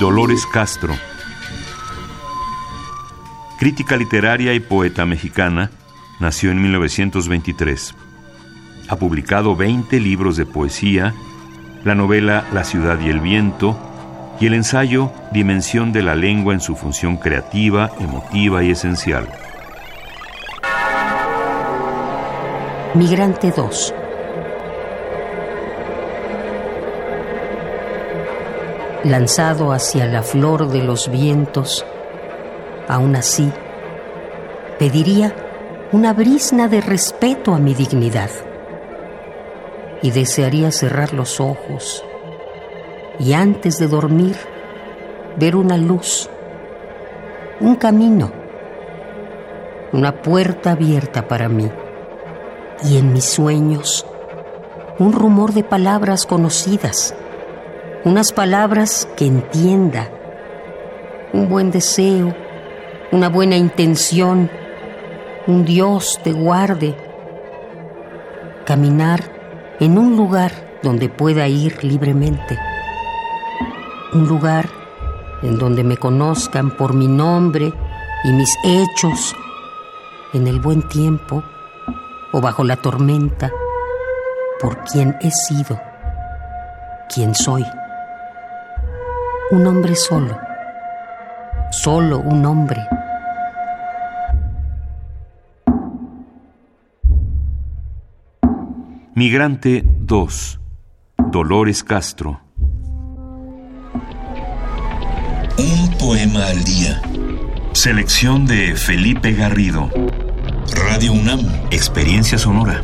Dolores Castro. Crítica literaria y poeta mexicana, nació en 1923. Ha publicado 20 libros de poesía, la novela La ciudad y el viento y el ensayo Dimensión de la lengua en su función creativa, emotiva y esencial. Migrante 2 lanzado hacia la flor de los vientos, aún así, pediría una brisna de respeto a mi dignidad y desearía cerrar los ojos y antes de dormir ver una luz, un camino, una puerta abierta para mí y en mis sueños un rumor de palabras conocidas unas palabras que entienda, un buen deseo, una buena intención, un Dios te guarde, caminar en un lugar donde pueda ir libremente, un lugar en donde me conozcan por mi nombre y mis hechos, en el buen tiempo o bajo la tormenta, por quien he sido, quien soy un hombre solo, solo un hombre. Migrante 2, Dolores Castro. Un poema al día. Selección de Felipe Garrido. Radio UNAM. Experiencia sonora.